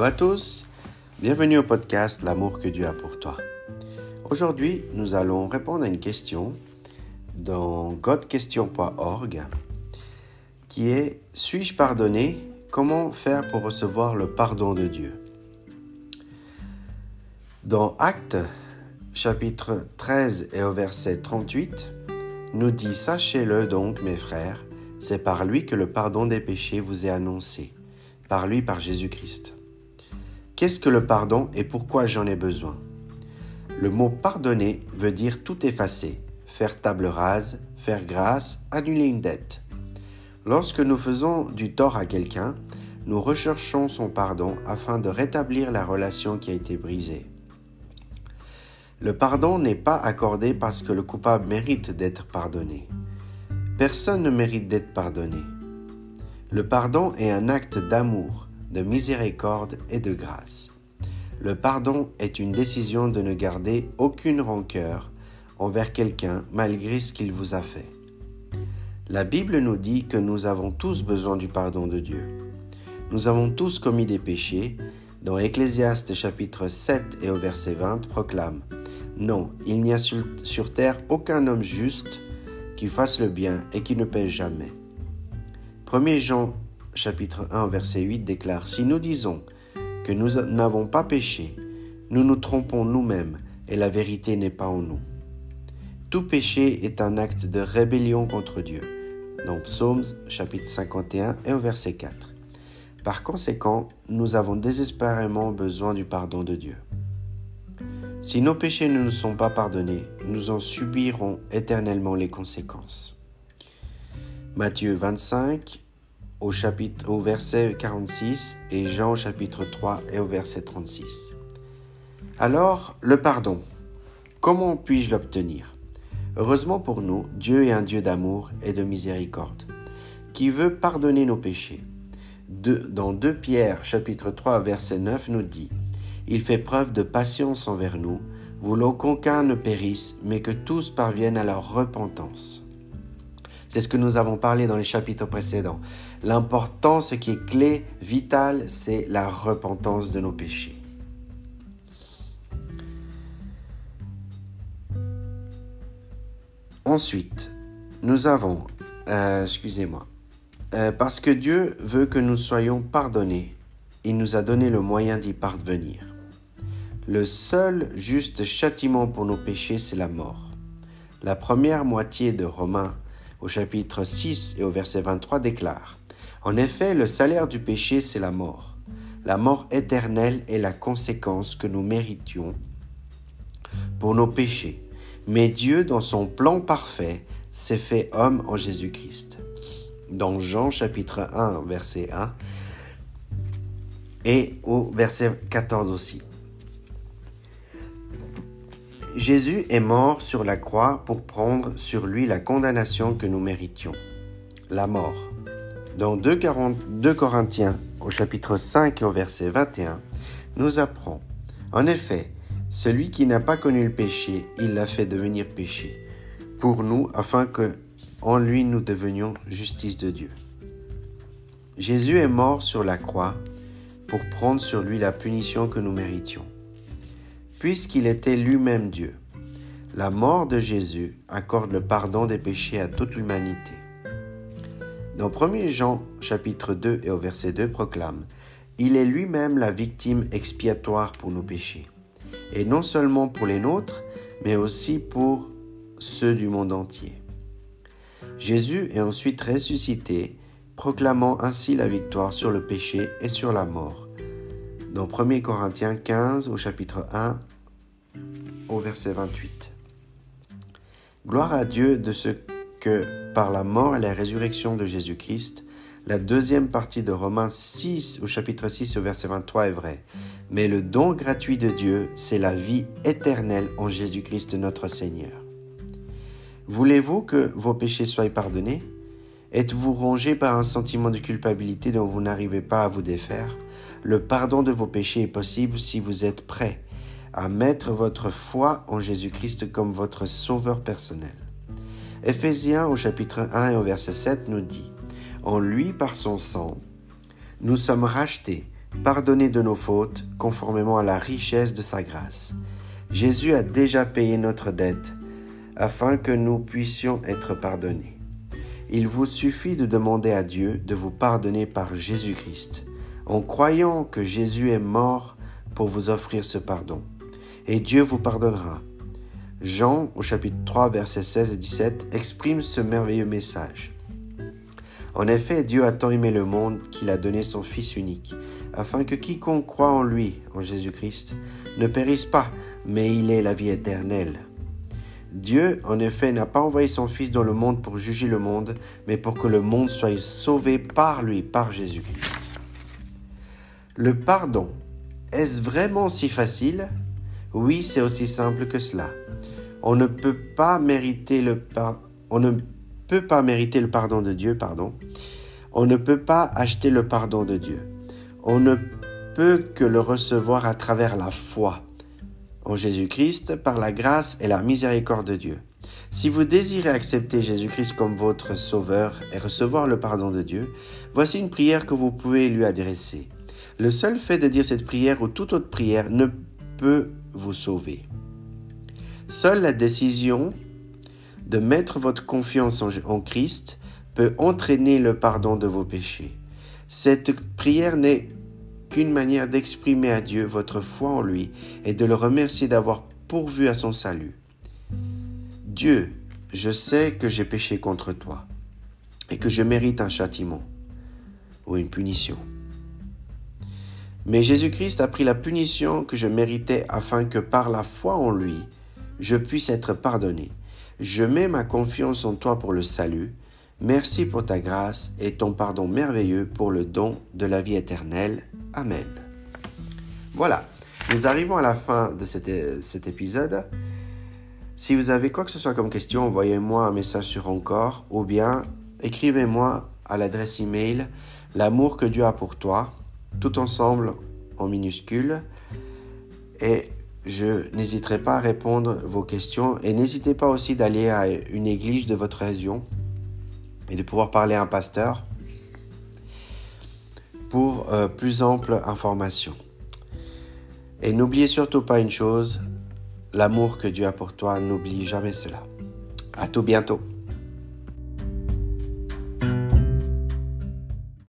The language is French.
Hello à tous, bienvenue au podcast L'amour que Dieu a pour toi. Aujourd'hui, nous allons répondre à une question dans godquestion.org qui est Suis-je pardonné? Comment faire pour recevoir le pardon de Dieu? Dans Actes chapitre 13 et au verset 38, nous dit Sachez-le donc, mes frères, c'est par lui que le pardon des péchés vous est annoncé, par lui, par Jésus-Christ. Qu'est-ce que le pardon et pourquoi j'en ai besoin? Le mot pardonner veut dire tout effacer, faire table rase, faire grâce, annuler une dette. Lorsque nous faisons du tort à quelqu'un, nous recherchons son pardon afin de rétablir la relation qui a été brisée. Le pardon n'est pas accordé parce que le coupable mérite d'être pardonné. Personne ne mérite d'être pardonné. Le pardon est un acte d'amour, de miséricorde et de grâce. Le pardon est une décision de ne garder aucune rancœur envers quelqu'un malgré ce qu'il vous a fait. La Bible nous dit que nous avons tous besoin du pardon de Dieu. Nous avons tous commis des péchés, dont Ecclésiaste chapitre 7 et au verset 20 proclame Non, il n'y a sur, terre aucun homme juste qui fasse le bien et qui ne pêche jamais. 1 Jean chapitre 1 verset 8 déclare Si nous disons que nous n'avons pas péché, nous nous trompons nous-mêmes et la vérité n'est pas en nous. Tout péché est un acte de rébellion contre Dieu. Dans Psaumes chapitre 51 et au verset 4. Par conséquent, nous avons désespérément besoin du pardon de Dieu. Si nos péchés ne nous sont pas pardonnés, nous en subirons éternellement les conséquences. Matthieu 25 au, chapitre, au verset 46 et Jean au chapitre 3 et au verset 36. Alors, le pardon. Comment puis-je l'obtenir? Heureusement pour nous, Dieu est un Dieu d'amour et de miséricorde, qui veut pardonner nos péchés. dans 2 Pierre chapitre 3 verset 9 nous dit il fait preuve de patience envers nous, voulant qu'aucun ne périsse, mais que tous parviennent à leur repentance. C'est ce que nous avons parlé dans les chapitres précédents. L'important, ce qui est clé, vital, c'est la repentance de nos péchés. Ensuite, nous avons, euh, excusez-moi, euh, parce que Dieu veut que nous soyons pardonnés, il nous a donné le moyen d'y parvenir. Le seul juste châtiment pour nos péchés, c'est la mort. La première moitié de Romains au chapitre 6 et au verset 23 déclare En effet, le salaire du péché, c'est la mort. La mort éternelle est la conséquence que nous méritions pour nos péchés. Mais Dieu, dans son plan parfait, s'est fait homme en Jésus-Christ. Dans Jean chapitre 1, verset 1 et au verset 14 aussi. Jésus est mort sur la croix pour prendre sur lui la condamnation que nous méritions, la mort. Dans 2 Corinthiens au chapitre 5 au verset 21, nous apprend, En effet, celui qui n'a pas connu le péché, il l'a fait devenir péché, pour nous, afin que en lui nous devenions justice de Dieu. Jésus est mort sur la croix pour prendre sur lui la punition que nous méritions puisqu'il était lui-même Dieu. La mort de Jésus accorde le pardon des péchés à toute l'humanité. Dans 1 Jean chapitre 2 et au verset 2 proclame Il est lui-même la victime expiatoire pour nos péchés, et non seulement pour les nôtres, mais aussi pour ceux du monde entier. Jésus est ensuite ressuscité, proclamant ainsi la victoire sur le péché et sur la mort. Dans 1 Corinthiens 15 au chapitre 1 au verset 28. Gloire à Dieu de ce que, par la mort et la résurrection de Jésus-Christ, la deuxième partie de Romains 6 au chapitre 6 au verset 23 est vraie. Mais le don gratuit de Dieu, c'est la vie éternelle en Jésus-Christ notre Seigneur. Voulez-vous que vos péchés soient pardonnés? Êtes-vous rongé par un sentiment de culpabilité dont vous n'arrivez pas à vous défaire? Le pardon de vos péchés est possible si vous êtes prêt à mettre votre foi en Jésus-Christ comme votre sauveur personnel. Éphésiens au chapitre 1 et au verset 7 nous dit, En lui, par son sang, nous sommes rachetés, pardonner de nos fautes conformément à la richesse de sa grâce. Jésus a déjà payé notre dette afin que nous puissions être pardonnés. Il vous suffit de demander à Dieu de vous pardonner par Jésus-Christ, en croyant que Jésus est mort pour vous offrir ce pardon. Et Dieu vous pardonnera. Jean, au chapitre 3, versets 16 et 17, exprime ce merveilleux message. En effet, Dieu a tant aimé le monde qu'il a donné son Fils unique, afin que quiconque croit en lui, en Jésus-Christ, ne périsse pas, mais il ait la vie éternelle. Dieu, en effet, n'a pas envoyé son Fils dans le monde pour juger le monde, mais pour que le monde soit sauvé par lui, par Jésus-Christ. Le pardon, est-ce vraiment si facile? Oui, c'est aussi simple que cela. On ne peut pas mériter le on ne peut pas mériter le pardon de Dieu, pardon. On ne peut pas acheter le pardon de Dieu. On ne peut que le recevoir à travers la foi en Jésus-Christ par la grâce et la miséricorde de Dieu. Si vous désirez accepter Jésus-Christ comme votre sauveur et recevoir le pardon de Dieu, voici une prière que vous pouvez lui adresser. Le seul fait de dire cette prière ou toute autre prière ne peut vous sauver. Seule la décision de mettre votre confiance en, Christ peut entraîner le pardon de vos péchés. Cette prière n'est qu'une manière d'exprimer à Dieu votre foi en lui et de le remercier d'avoir pourvu à son salut. Dieu, je sais que j'ai péché contre toi et que je mérite un châtiment ou une punition. Mais Jésus-Christ a pris la punition que je méritais afin que par la foi en lui, je puisse être pardonné. Je mets ma confiance en toi pour le salut. Merci pour ta grâce et ton pardon merveilleux pour le don de la vie éternelle. Amen. Voilà, nous arrivons à la fin de cet, épisode. Si vous avez quoi que ce soit comme question, envoyez-moi un message sur Encore ou bien écrivez-moi à l'adresse email l'amour que Dieu a pour toi, tout ensemble en minuscules. Et je n'hésiterai pas à répondre vos questions et n'hésitez pas aussi d'aller à une église de votre région et de pouvoir parler à un pasteur pour euh, plus ample information. Et n'oubliez surtout pas une chose, l'amour que Dieu a pour toi, n'oublie jamais cela. À tout bientôt.